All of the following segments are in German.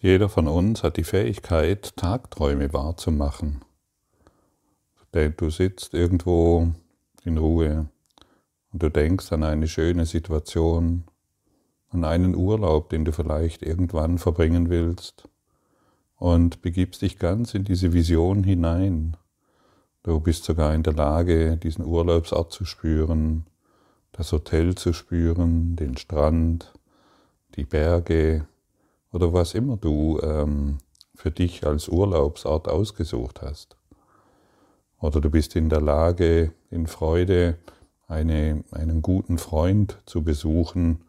Jeder von uns hat die Fähigkeit, Tagträume wahrzumachen. Du sitzt irgendwo in Ruhe und du denkst an eine schöne Situation, an einen Urlaub, den du vielleicht irgendwann verbringen willst und begibst dich ganz in diese Vision hinein. Du bist sogar in der Lage, diesen Urlaubsort zu spüren, das Hotel zu spüren, den Strand, die Berge, oder was immer du ähm, für dich als Urlaubsort ausgesucht hast. Oder du bist in der Lage, in Freude eine, einen guten Freund zu besuchen.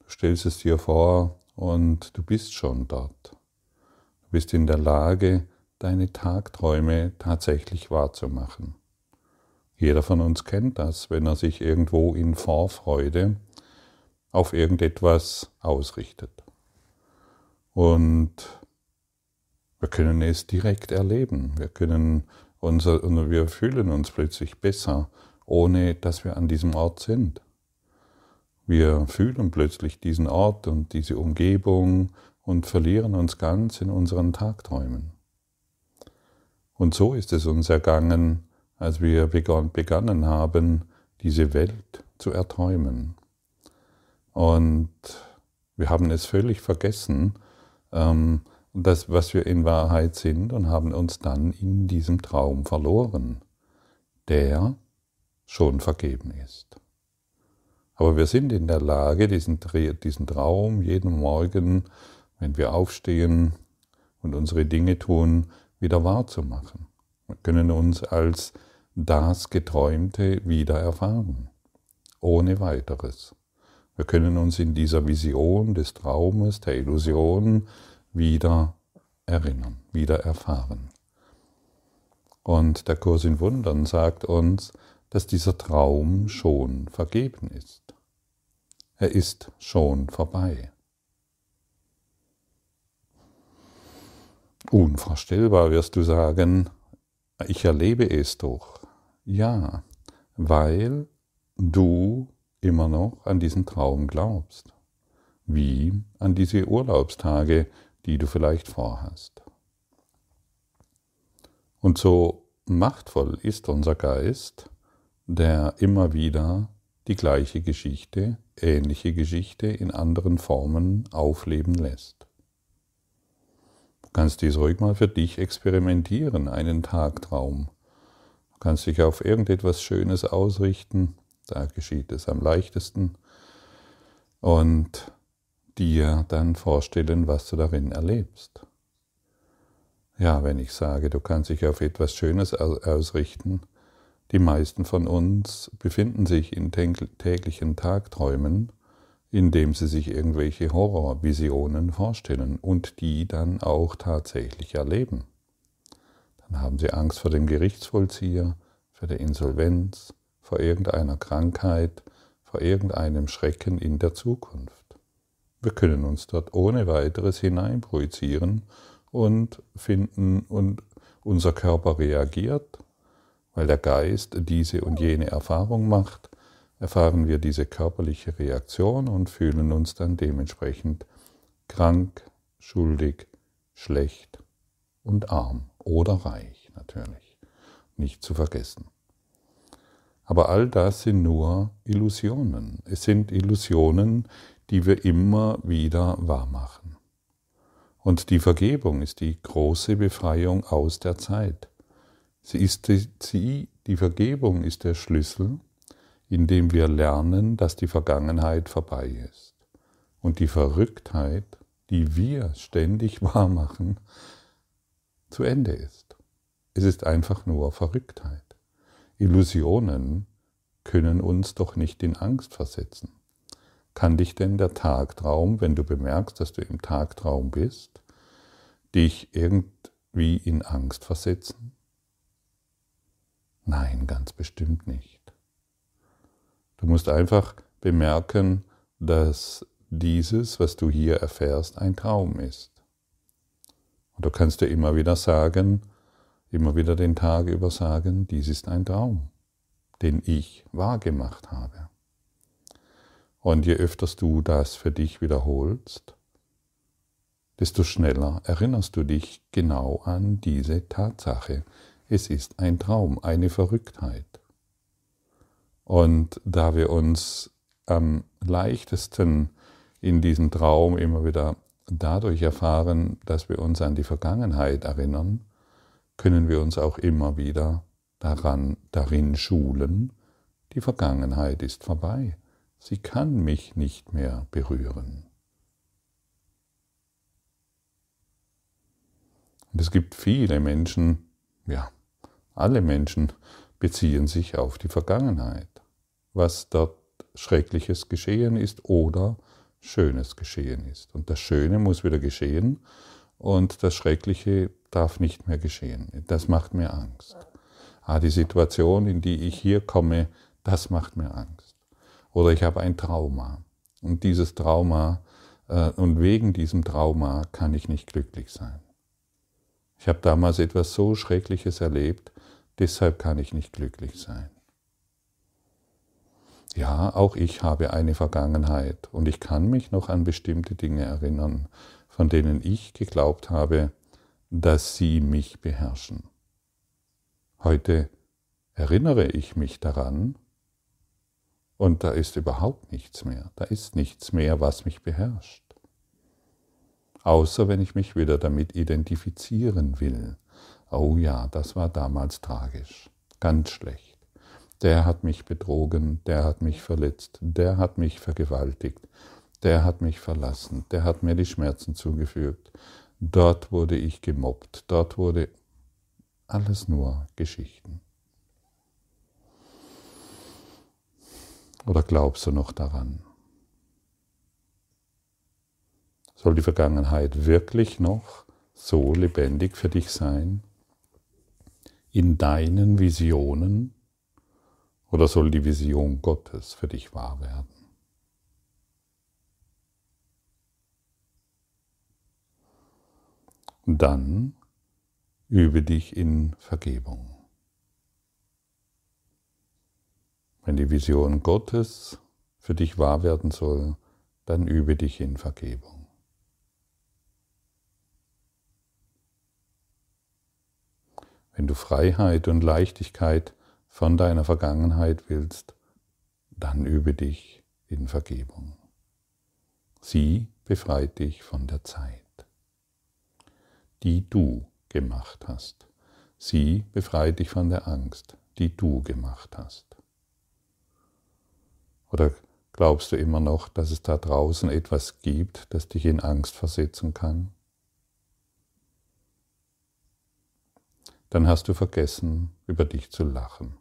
Du stellst es dir vor und du bist schon dort. Du bist in der Lage, deine Tagträume tatsächlich wahrzumachen. Jeder von uns kennt das, wenn er sich irgendwo in Vorfreude auf irgendetwas ausrichtet. Und wir können es direkt erleben. Wir können unser, wir fühlen uns plötzlich besser, ohne dass wir an diesem Ort sind. Wir fühlen plötzlich diesen Ort und diese Umgebung und verlieren uns ganz in unseren Tagträumen. Und so ist es uns ergangen, als wir begonnen haben, diese Welt zu erträumen. Und wir haben es völlig vergessen, ähm, das, was wir in Wahrheit sind und haben uns dann in diesem Traum verloren, der schon vergeben ist. Aber wir sind in der Lage, diesen, diesen Traum jeden Morgen, wenn wir aufstehen und unsere Dinge tun, wieder wahrzumachen. Wir können uns als das Geträumte wieder erfahren, ohne weiteres. Wir können uns in dieser Vision des Traumes, der Illusion wieder erinnern, wieder erfahren. Und der Kurs in Wundern sagt uns, dass dieser Traum schon vergeben ist. Er ist schon vorbei. Unvorstellbar wirst du sagen, ich erlebe es doch. Ja, weil du immer noch an diesen Traum glaubst, wie an diese Urlaubstage, die du vielleicht vorhast. Und so machtvoll ist unser Geist, der immer wieder die gleiche Geschichte, ähnliche Geschichte in anderen Formen aufleben lässt. Du kannst dies ruhig mal für dich experimentieren, einen Tagtraum. Du kannst dich auf irgendetwas Schönes ausrichten, da geschieht es am leichtesten. Und dir dann vorstellen, was du darin erlebst. Ja, wenn ich sage, du kannst dich auf etwas Schönes ausrichten, die meisten von uns befinden sich in täglichen Tagträumen, indem sie sich irgendwelche Horrorvisionen vorstellen und die dann auch tatsächlich erleben. Dann haben sie Angst vor dem Gerichtsvollzieher, vor der Insolvenz, vor irgendeiner Krankheit, vor irgendeinem Schrecken in der Zukunft. Wir können uns dort ohne weiteres hineinprojizieren und finden, und unser Körper reagiert, weil der Geist diese und jene Erfahrung macht, erfahren wir diese körperliche Reaktion und fühlen uns dann dementsprechend krank, schuldig, schlecht und arm oder reich natürlich, nicht zu vergessen. Aber all das sind nur Illusionen. Es sind Illusionen, die wir immer wieder wahrmachen. Und die Vergebung ist die große Befreiung aus der Zeit. Sie ist die, sie, die Vergebung ist der Schlüssel, in dem wir lernen, dass die Vergangenheit vorbei ist. Und die Verrücktheit, die wir ständig wahrmachen, zu Ende ist. Es ist einfach nur Verrücktheit. Illusionen können uns doch nicht in Angst versetzen. Kann dich denn der Tagtraum, wenn du bemerkst, dass du im Tagtraum bist, dich irgendwie in Angst versetzen? Nein, ganz bestimmt nicht. Du musst einfach bemerken, dass dieses, was du hier erfährst, ein Traum ist. Und du kannst dir immer wieder sagen, immer wieder den Tag über sagen, dies ist ein Traum, den ich wahrgemacht habe. Und je öfters du das für dich wiederholst, desto schneller erinnerst du dich genau an diese Tatsache. Es ist ein Traum, eine Verrücktheit. Und da wir uns am leichtesten in diesem Traum immer wieder dadurch erfahren, dass wir uns an die Vergangenheit erinnern, können wir uns auch immer wieder daran, darin schulen, die Vergangenheit ist vorbei. Sie kann mich nicht mehr berühren. Und es gibt viele Menschen, ja, alle Menschen beziehen sich auf die Vergangenheit, was dort Schreckliches geschehen ist oder Schönes geschehen ist. Und das Schöne muss wieder geschehen und das Schreckliche darf nicht mehr geschehen. Das macht mir Angst. Ah, die Situation, in die ich hier komme, das macht mir Angst. Oder ich habe ein Trauma. Und dieses Trauma, äh, und wegen diesem Trauma kann ich nicht glücklich sein. Ich habe damals etwas so Schreckliches erlebt, deshalb kann ich nicht glücklich sein. Ja, auch ich habe eine Vergangenheit und ich kann mich noch an bestimmte Dinge erinnern, von denen ich geglaubt habe, dass sie mich beherrschen. Heute erinnere ich mich daran und da ist überhaupt nichts mehr, da ist nichts mehr, was mich beherrscht. Außer wenn ich mich wieder damit identifizieren will. Oh ja, das war damals tragisch, ganz schlecht der hat mich betrogen, der hat mich verletzt, der hat mich vergewaltigt, der hat mich verlassen, der hat mir die Schmerzen zugefügt, dort wurde ich gemobbt, dort wurde alles nur Geschichten. Oder glaubst du noch daran? Soll die Vergangenheit wirklich noch so lebendig für dich sein? In deinen Visionen? Oder soll die Vision Gottes für dich wahr werden? Dann übe dich in Vergebung. Wenn die Vision Gottes für dich wahr werden soll, dann übe dich in Vergebung. Wenn du Freiheit und Leichtigkeit von deiner Vergangenheit willst, dann übe dich in Vergebung. Sie befreit dich von der Zeit, die du gemacht hast. Sie befreit dich von der Angst, die du gemacht hast. Oder glaubst du immer noch, dass es da draußen etwas gibt, das dich in Angst versetzen kann? Dann hast du vergessen, über dich zu lachen.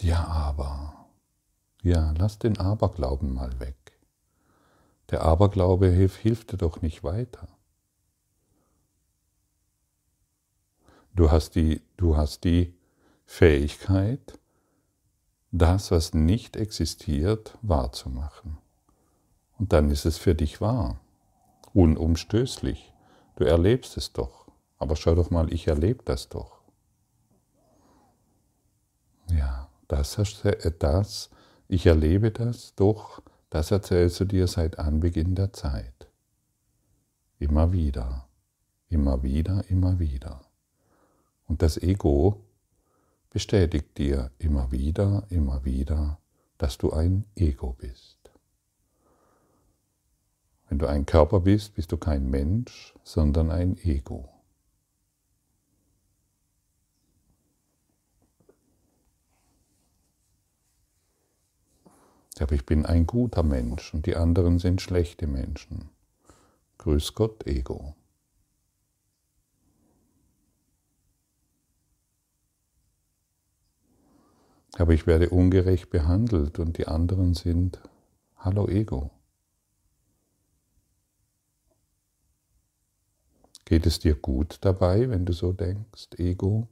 Ja, aber. Ja, lass den Aberglauben mal weg. Der Aberglaube hilft, hilft dir doch nicht weiter. Du hast die, du hast die Fähigkeit, das, was nicht existiert, wahrzumachen. Und dann ist es für dich wahr, unumstößlich. Du erlebst es doch. Aber schau doch mal, ich erlebe das doch. Ja. Das, das, ich erlebe das, doch das erzählst du dir seit Anbeginn der Zeit. Immer wieder, immer wieder, immer wieder. Und das Ego bestätigt dir immer wieder, immer wieder, dass du ein Ego bist. Wenn du ein Körper bist, bist du kein Mensch, sondern ein Ego. Aber ich bin ein guter Mensch und die anderen sind schlechte Menschen. Grüß Gott, Ego. Aber ich werde ungerecht behandelt und die anderen sind, hallo Ego. Geht es dir gut dabei, wenn du so denkst, Ego?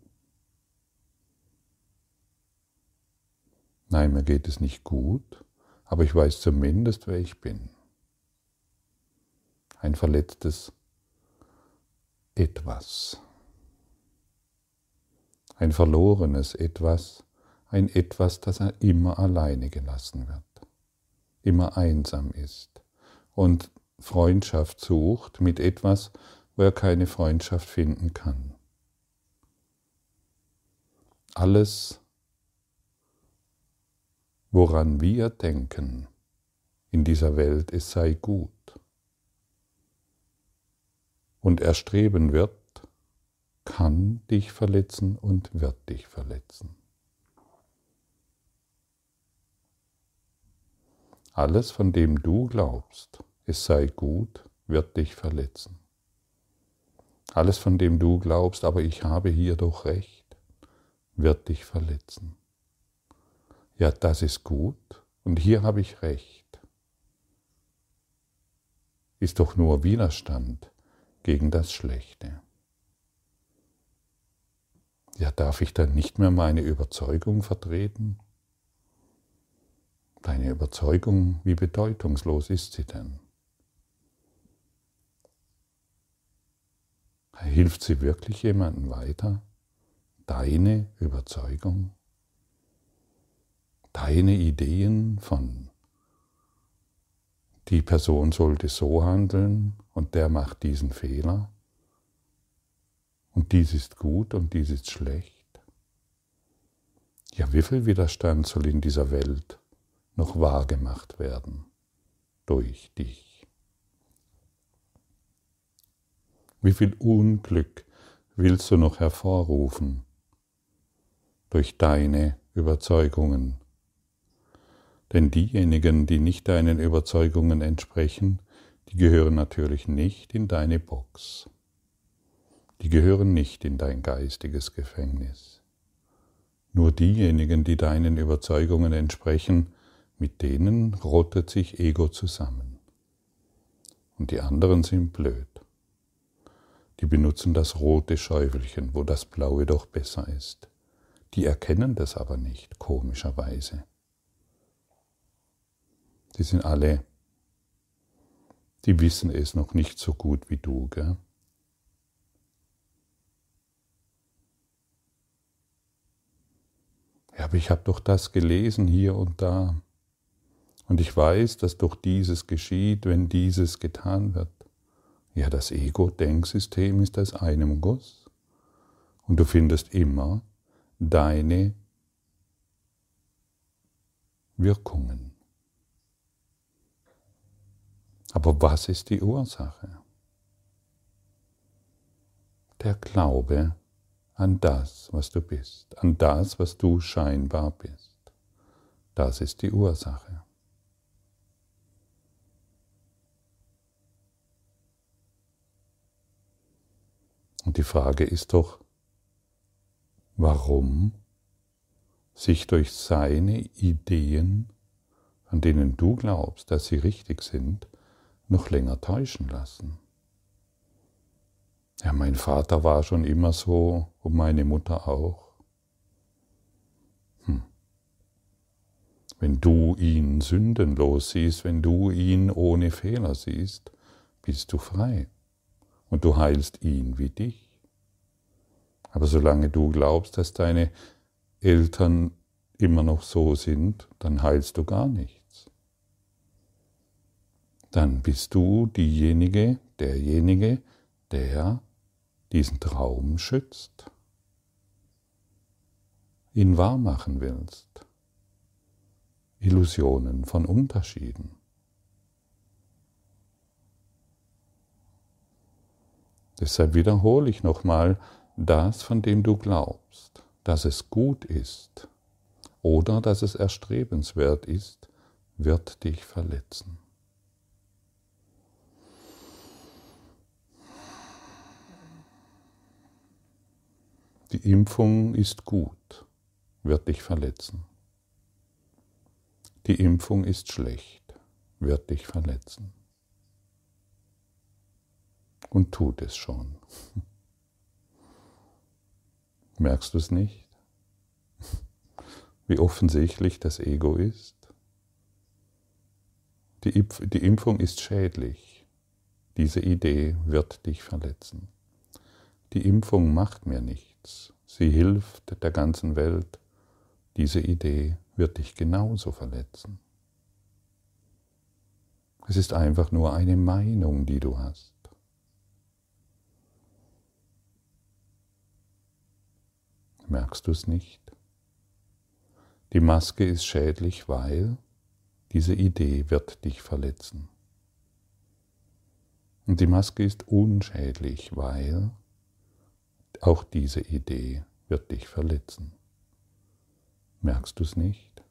Nein, mir geht es nicht gut aber ich weiß zumindest, wer ich bin. Ein verletztes Etwas. Ein verlorenes Etwas, ein Etwas, das immer alleine gelassen wird, immer einsam ist und Freundschaft sucht mit etwas, wo er keine Freundschaft finden kann. Alles, woran wir denken in dieser Welt, es sei gut und erstreben wird, kann dich verletzen und wird dich verletzen. Alles, von dem du glaubst, es sei gut, wird dich verletzen. Alles, von dem du glaubst, aber ich habe hier doch recht, wird dich verletzen. Ja, das ist gut und hier habe ich recht. Ist doch nur Widerstand gegen das Schlechte. Ja, darf ich dann nicht mehr meine Überzeugung vertreten? Deine Überzeugung, wie bedeutungslos ist sie denn? Hilft sie wirklich jemandem weiter? Deine Überzeugung? Deine Ideen von die Person sollte so handeln und der macht diesen Fehler und dies ist gut und dies ist schlecht. Ja, wie viel Widerstand soll in dieser Welt noch wahrgemacht werden durch dich? Wie viel Unglück willst du noch hervorrufen durch deine Überzeugungen? Denn diejenigen, die nicht deinen Überzeugungen entsprechen, die gehören natürlich nicht in deine Box. Die gehören nicht in dein geistiges Gefängnis. Nur diejenigen, die deinen Überzeugungen entsprechen, mit denen rottet sich Ego zusammen. Und die anderen sind blöd. Die benutzen das rote Schäufelchen, wo das blaue doch besser ist. Die erkennen das aber nicht, komischerweise. Die sind alle, die wissen es noch nicht so gut wie du, gell? Ja, aber ich habe doch das gelesen hier und da. Und ich weiß, dass doch dieses geschieht, wenn dieses getan wird. Ja, das Ego-Denksystem ist aus einem Guss. Und du findest immer deine Wirkungen. Aber was ist die Ursache? Der Glaube an das, was du bist, an das, was du scheinbar bist. Das ist die Ursache. Und die Frage ist doch, warum sich durch seine Ideen, an denen du glaubst, dass sie richtig sind, noch länger täuschen lassen. Ja, mein Vater war schon immer so und meine Mutter auch. Hm. Wenn du ihn sündenlos siehst, wenn du ihn ohne Fehler siehst, bist du frei und du heilst ihn wie dich. Aber solange du glaubst, dass deine Eltern immer noch so sind, dann heilst du gar nichts. Dann bist du diejenige, derjenige, der diesen Traum schützt, ihn wahrmachen willst. Illusionen von Unterschieden. Deshalb wiederhole ich nochmal das, von dem du glaubst, dass es gut ist oder dass es erstrebenswert ist, wird dich verletzen. Die Impfung ist gut, wird dich verletzen. Die Impfung ist schlecht, wird dich verletzen und tut es schon. Merkst du es nicht? Wie offensichtlich das Ego ist? Die, Impf die Impfung ist schädlich. Diese Idee wird dich verletzen. Die Impfung macht mir nichts. Sie hilft der ganzen Welt. Diese Idee wird dich genauso verletzen. Es ist einfach nur eine Meinung, die du hast. Merkst du es nicht? Die Maske ist schädlich, weil diese Idee wird dich verletzen. Und die Maske ist unschädlich, weil auch diese Idee wird dich verletzen. Merkst du es nicht?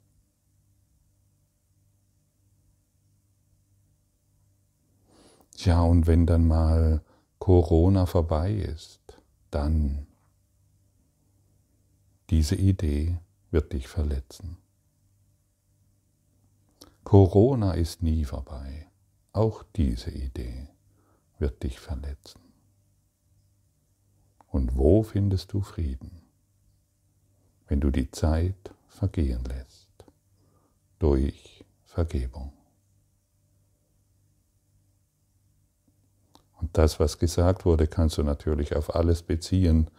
Ja, und wenn dann mal Corona vorbei ist, dann diese Idee wird dich verletzen. Corona ist nie vorbei, auch diese Idee wird dich verletzen. Und wo findest du Frieden? Wenn du die Zeit vergehen lässt durch Vergebung. Und das, was gesagt wurde, kannst du natürlich auf alles beziehen.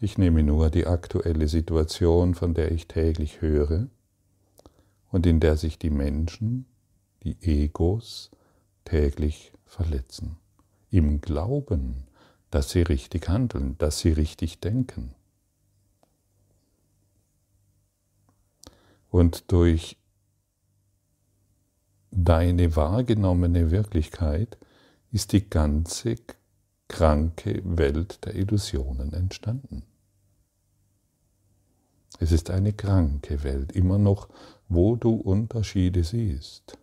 Ich nehme nur die aktuelle Situation, von der ich täglich höre und in der sich die Menschen, die Egos, täglich verletzen im Glauben, dass sie richtig handeln, dass sie richtig denken. Und durch deine wahrgenommene Wirklichkeit ist die ganze kranke Welt der Illusionen entstanden. Es ist eine kranke Welt, immer noch, wo du Unterschiede siehst.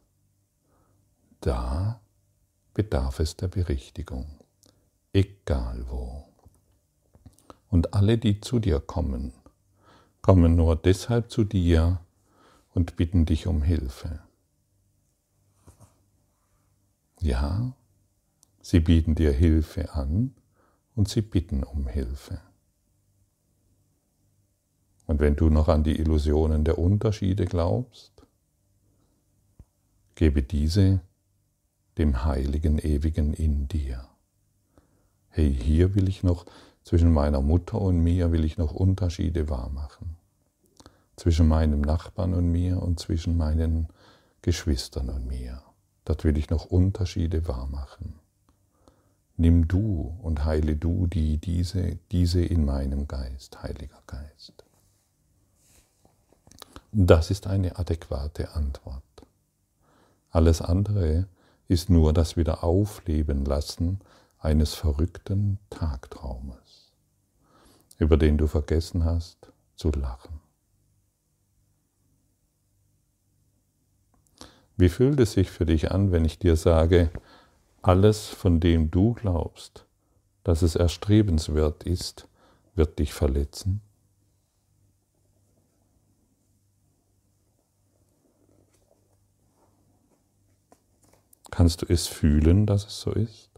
Da bedarf es der Berichtigung, egal wo. Und alle, die zu dir kommen, kommen nur deshalb zu dir und bitten dich um Hilfe. Ja, sie bieten dir Hilfe an und sie bitten um Hilfe. Und wenn du noch an die Illusionen der Unterschiede glaubst, gebe diese dem Heiligen Ewigen in dir. Hey, hier will ich noch, zwischen meiner Mutter und mir will ich noch Unterschiede wahrmachen. Zwischen meinem Nachbarn und mir und zwischen meinen Geschwistern und mir. Dort will ich noch Unterschiede wahrmachen. Nimm du und heile du die, diese, diese in meinem Geist, Heiliger Geist. Das ist eine adäquate Antwort. Alles andere ist nur das Wiederaufleben lassen eines verrückten Tagtraumes, über den du vergessen hast zu lachen. Wie fühlt es sich für dich an, wenn ich dir sage, alles, von dem du glaubst, dass es erstrebenswert ist, wird dich verletzen? Kannst du es fühlen, dass es so ist?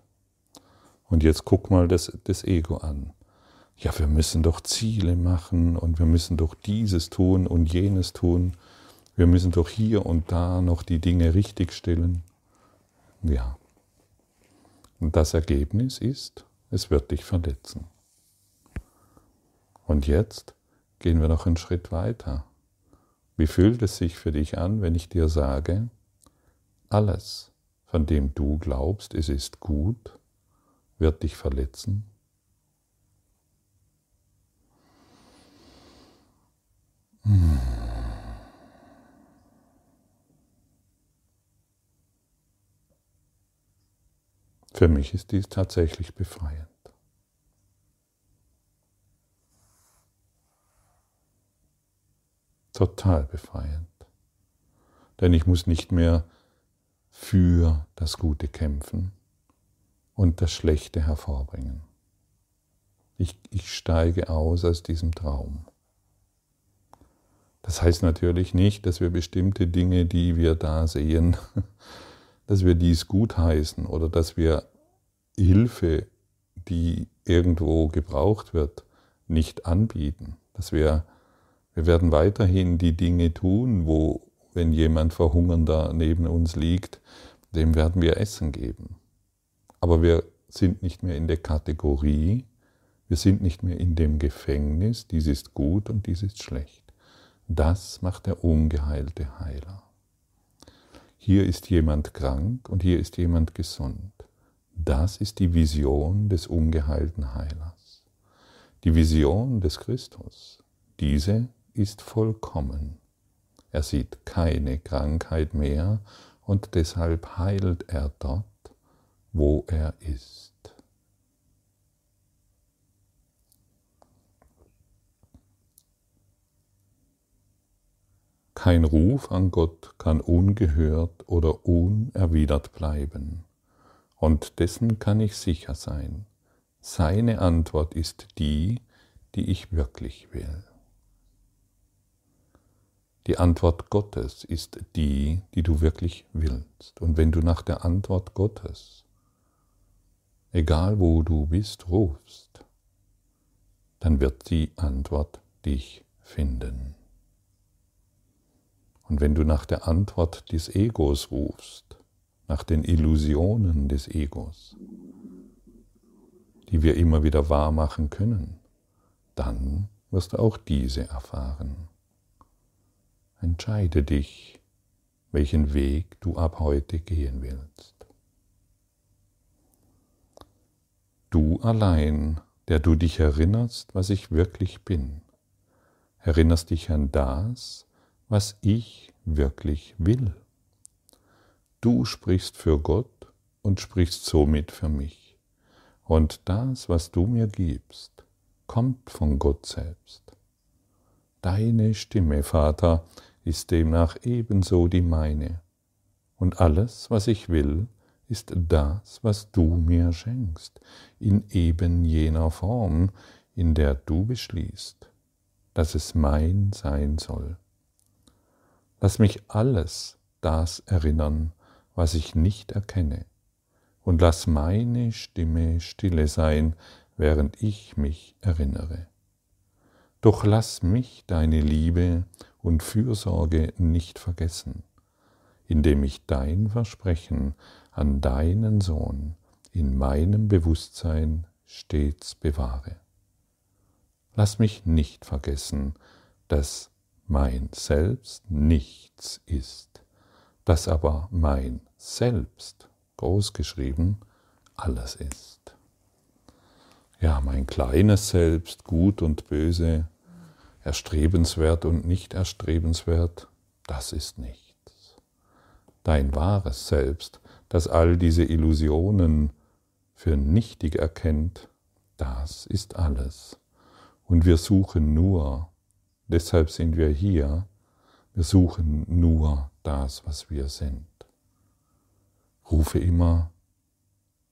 Und jetzt guck mal das, das Ego an. Ja, wir müssen doch Ziele machen und wir müssen doch dieses tun und jenes tun. Wir müssen doch hier und da noch die Dinge richtigstellen. Ja. Und das Ergebnis ist, es wird dich verletzen. Und jetzt gehen wir noch einen Schritt weiter. Wie fühlt es sich für dich an, wenn ich dir sage, alles, von dem du glaubst, es ist gut, wird dich verletzen? Hm. Für mich ist dies tatsächlich befreiend. Total befreiend. Denn ich muss nicht mehr für das Gute kämpfen und das Schlechte hervorbringen. Ich, ich steige aus aus diesem Traum. Das heißt natürlich nicht, dass wir bestimmte Dinge, die wir da sehen, dass wir dies gutheißen oder dass wir Hilfe, die irgendwo gebraucht wird, nicht anbieten. Dass wir, wir werden weiterhin die Dinge tun, wo wenn jemand verhungernder neben uns liegt, dem werden wir Essen geben. Aber wir sind nicht mehr in der Kategorie, wir sind nicht mehr in dem Gefängnis, dies ist gut und dies ist schlecht. Das macht der ungeheilte Heiler. hier ist jemand krank und hier ist jemand gesund. Das ist die Vision des ungeheilten Heilers. Die Vision des Christus. Diese ist vollkommen. Er sieht keine Krankheit mehr und deshalb heilt er dort, wo er ist. Kein Ruf an Gott kann ungehört oder unerwidert bleiben. Und dessen kann ich sicher sein. Seine Antwort ist die, die ich wirklich will. Die Antwort Gottes ist die, die du wirklich willst. Und wenn du nach der Antwort Gottes, egal wo du bist, rufst, dann wird die Antwort dich finden. Und wenn du nach der Antwort des Egos rufst, nach den Illusionen des Egos, die wir immer wieder wahr machen können, dann wirst du auch diese erfahren. Entscheide dich, welchen Weg du ab heute gehen willst. Du allein, der du dich erinnerst, was ich wirklich bin, erinnerst dich an das, was ich wirklich will. Du sprichst für Gott und sprichst somit für mich. Und das, was du mir gibst, kommt von Gott selbst. Deine Stimme, Vater, ist demnach ebenso die meine. Und alles, was ich will, ist das, was du mir schenkst, in eben jener Form, in der du beschließt, dass es mein sein soll. Lass mich alles das erinnern, was ich nicht erkenne, und lass meine Stimme stille sein, während ich mich erinnere. Doch lass mich deine Liebe und Fürsorge nicht vergessen, indem ich dein Versprechen an deinen Sohn in meinem Bewusstsein stets bewahre. Lass mich nicht vergessen, dass mein Selbst nichts ist, dass aber mein Selbst, großgeschrieben, alles ist. Ja, mein kleines Selbst, gut und böse, erstrebenswert und nicht erstrebenswert, das ist nichts. Dein wahres Selbst, das all diese Illusionen für nichtig erkennt, das ist alles. Und wir suchen nur Deshalb sind wir hier. Wir suchen nur das, was wir sind. Rufe immer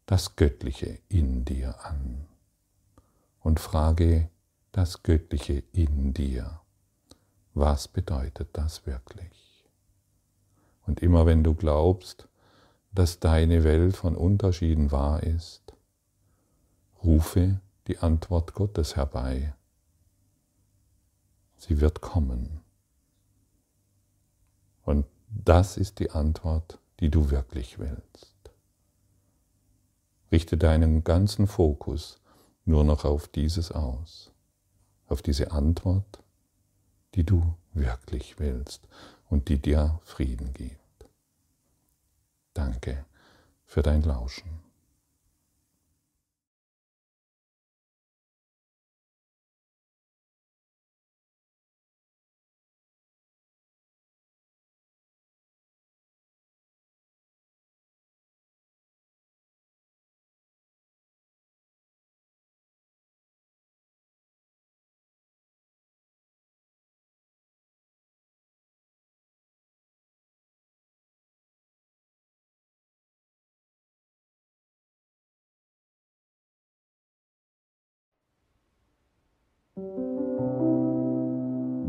das Göttliche in dir an und frage das Göttliche in dir. Was bedeutet das wirklich? Und immer wenn du glaubst, dass deine Welt von Unterschieden wahr ist, rufe die Antwort Gottes herbei Sie wird kommen. Und das ist die Antwort, die du wirklich willst. Richte deinen ganzen Fokus nur noch auf dieses aus, auf diese Antwort, die du wirklich willst und die dir Frieden gibt. Danke für dein Lauschen.